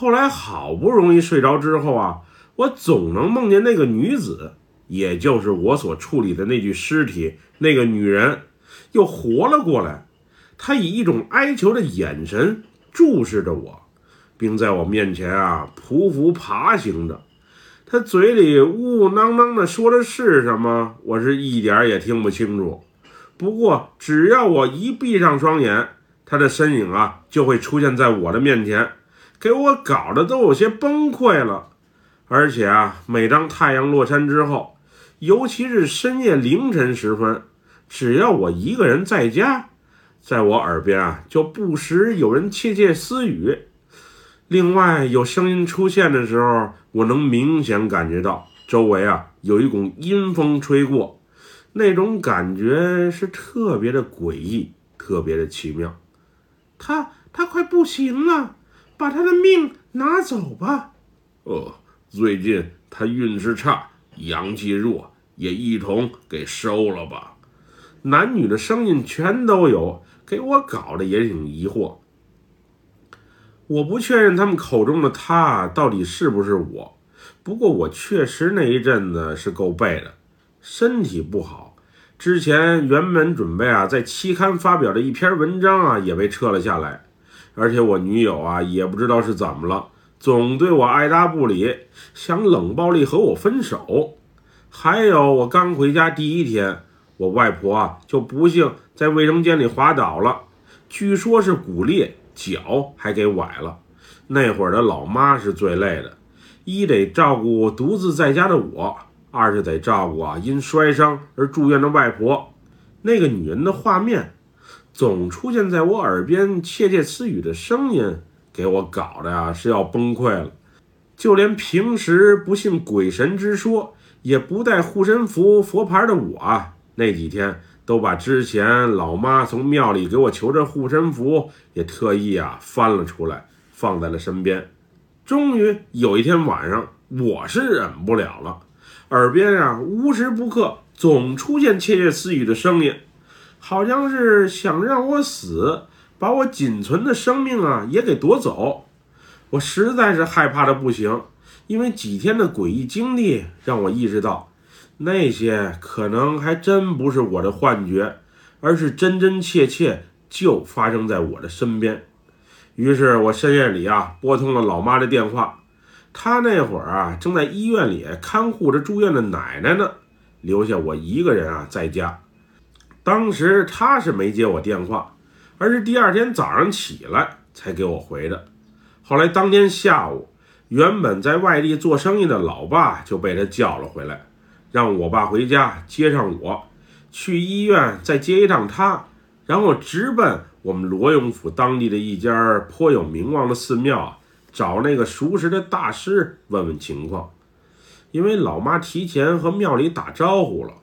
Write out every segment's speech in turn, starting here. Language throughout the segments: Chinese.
后来好不容易睡着之后啊，我总能梦见那个女子，也就是我所处理的那具尸体，那个女人又活了过来。她以一种哀求的眼神注视着我，并在我面前啊匍匐爬行着。她嘴里呜呜囔囔的说的是什么，我是一点也听不清楚。不过只要我一闭上双眼，她的身影啊就会出现在我的面前。给我搞得都有些崩溃了，而且啊，每当太阳落山之后，尤其是深夜凌晨时分，只要我一个人在家，在我耳边啊，就不时有人窃窃私语。另外，有声音出现的时候，我能明显感觉到周围啊有一股阴风吹过，那种感觉是特别的诡异，特别的奇妙。他他快不行了。把他的命拿走吧。哦，最近他运势差，阳气弱，也一同给收了吧。男女的声音全都有，给我搞得也挺疑惑。我不确认他们口中的他到底是不是我，不过我确实那一阵子是够背的，身体不好。之前原本准备啊在期刊发表的一篇文章啊也被撤了下来。而且我女友啊，也不知道是怎么了，总对我爱答不理，想冷暴力和我分手。还有，我刚回家第一天，我外婆啊就不幸在卫生间里滑倒了，据说是骨裂，脚还给崴了。那会儿的老妈是最累的，一得照顾独自在家的我，二是得照顾啊因摔伤而住院的外婆。那个女人的画面。总出现在我耳边窃窃私语的声音，给我搞的呀是要崩溃了。就连平时不信鬼神之说，也不带护身符佛牌的我啊，那几天都把之前老妈从庙里给我求着护身符，也特意啊翻了出来，放在了身边。终于有一天晚上，我是忍不了了，耳边啊无时不刻总出现窃窃私语的声音。好像是想让我死，把我仅存的生命啊也给夺走。我实在是害怕的不行，因为几天的诡异经历让我意识到，那些可能还真不是我的幻觉，而是真真切切就发生在我的身边。于是我深夜里啊拨通了老妈的电话，她那会儿啊正在医院里看护着住院的奶奶呢，留下我一个人啊在家。当时他是没接我电话，而是第二天早上起来才给我回的。后来当天下午，原本在外地做生意的老爸就被他叫了回来，让我爸回家接上我，去医院再接一趟他，然后直奔我们罗永府当地的一家颇有名望的寺庙，找那个熟识的大师问问情况。因为老妈提前和庙里打招呼了。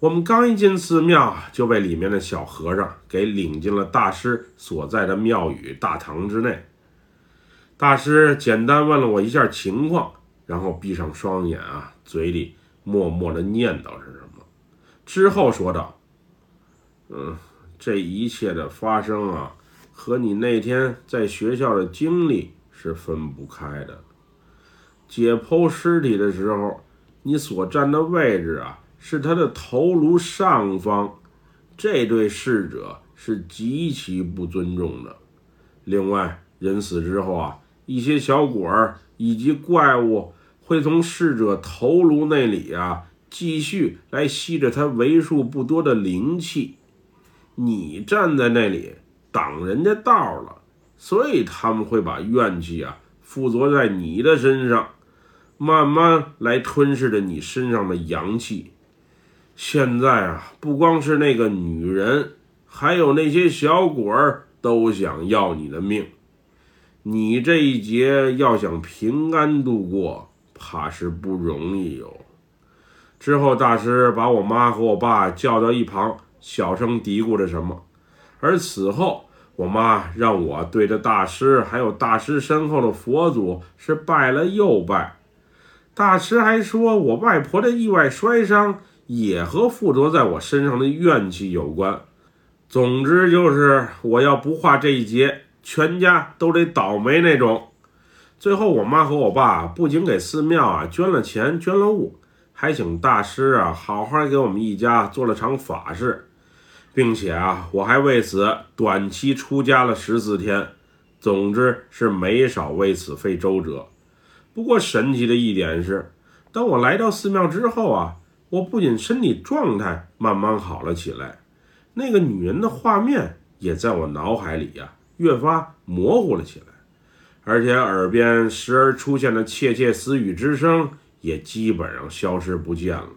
我们刚一进寺庙，就被里面的小和尚给领进了大师所在的庙宇大堂之内。大师简单问了我一下情况，然后闭上双眼啊，嘴里默默的念叨着什么，之后说道：“嗯，这一切的发生啊，和你那天在学校的经历是分不开的。解剖尸体的时候，你所站的位置啊。”是他的头颅上方，这对逝者是极其不尊重的。另外，人死之后啊，一些小鬼儿以及怪物会从逝者头颅那里啊，继续来吸着他为数不多的灵气。你站在那里挡人家道了，所以他们会把怨气啊附着在你的身上，慢慢来吞噬着你身上的阳气。现在啊，不光是那个女人，还有那些小鬼儿都想要你的命。你这一劫要想平安度过，怕是不容易哟。之后，大师把我妈和我爸叫到一旁，小声嘀咕着什么。而此后，我妈让我对着大师还有大师身后的佛祖是拜了又拜。大师还说我外婆的意外摔伤。也和附着在我身上的怨气有关。总之就是，我要不化这一劫，全家都得倒霉那种。最后，我妈和我爸不仅给寺庙啊捐了钱、捐了物，还请大师啊好好给我们一家做了场法事，并且啊，我还为此短期出家了十四天。总之是没少为此费周折。不过神奇的一点是，当我来到寺庙之后啊，我不仅身体状态慢慢好了起来，那个女人的画面也在我脑海里呀越发模糊了起来。而且耳边时而出现的窃窃私语之声也基本上消失不见了。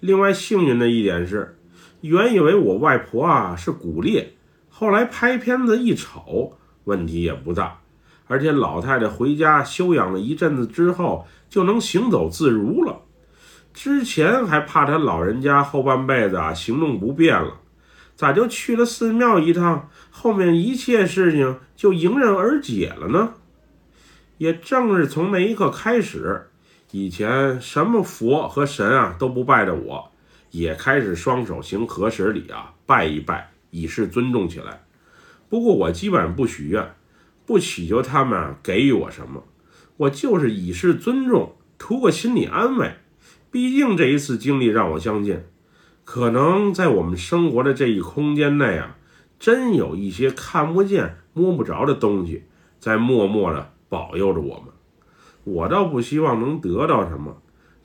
另外幸运的一点是，原以为我外婆啊是骨裂，后来拍片子一瞅，问题也不大。而且老太太回家休养了一阵子之后，就能行走自如了。之前还怕他老人家后半辈子啊行动不便了，咋就去了寺庙一趟，后面一切事情就迎刃而解了呢？也正是从那一刻开始，以前什么佛和神啊都不拜的我，也开始双手行合十礼啊，拜一拜，以示尊重起来。不过我基本上不许愿，不祈求他们啊给予我什么，我就是以示尊重，图个心理安慰。毕竟这一次经历让我相信，可能在我们生活的这一空间内啊，真有一些看不见、摸不着的东西在默默的。保佑着我们，我倒不希望能得到什么，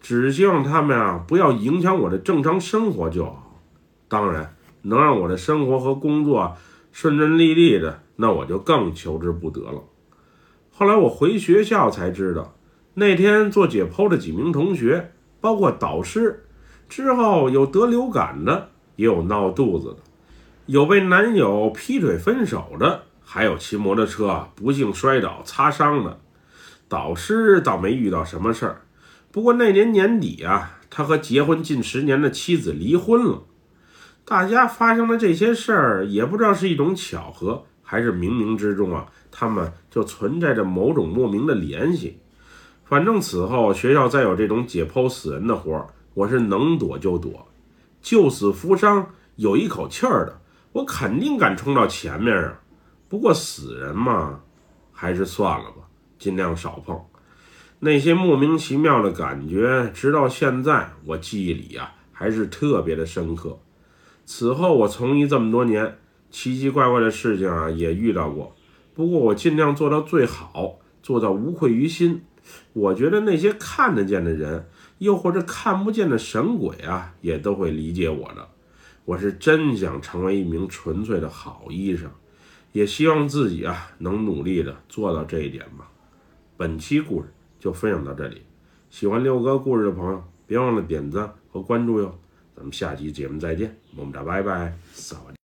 只希望他们啊不要影响我的正常生活就好。当然，能让我的生活和工作顺顺利利的，那我就更求之不得了。后来我回学校才知道，那天做解剖的几名同学，包括导师，之后有得流感的，也有闹肚子的，有被男友劈腿分手的。还有骑摩托车不幸摔倒擦伤的，导师倒没遇到什么事儿。不过那年年底啊，他和结婚近十年的妻子离婚了。大家发生的这些事儿，也不知道是一种巧合，还是冥冥之中啊，他们就存在着某种莫名的联系。反正此后学校再有这种解剖死人的活儿，我是能躲就躲，救死扶伤，有一口气儿的，我肯定敢冲到前面啊。不过死人嘛，还是算了吧，尽量少碰。那些莫名其妙的感觉，直到现在我记忆里啊，还是特别的深刻。此后我从医这么多年，奇奇怪怪的事情啊也遇到过。不过我尽量做到最好，做到无愧于心。我觉得那些看得见的人，又或者看不见的神鬼啊，也都会理解我的。我是真想成为一名纯粹的好医生。也希望自己啊能努力的做到这一点吧。本期故事就分享到这里，喜欢六哥故事的朋友别忘了点赞和关注哟。咱们下期节目再见，么么哒，拜拜，扫。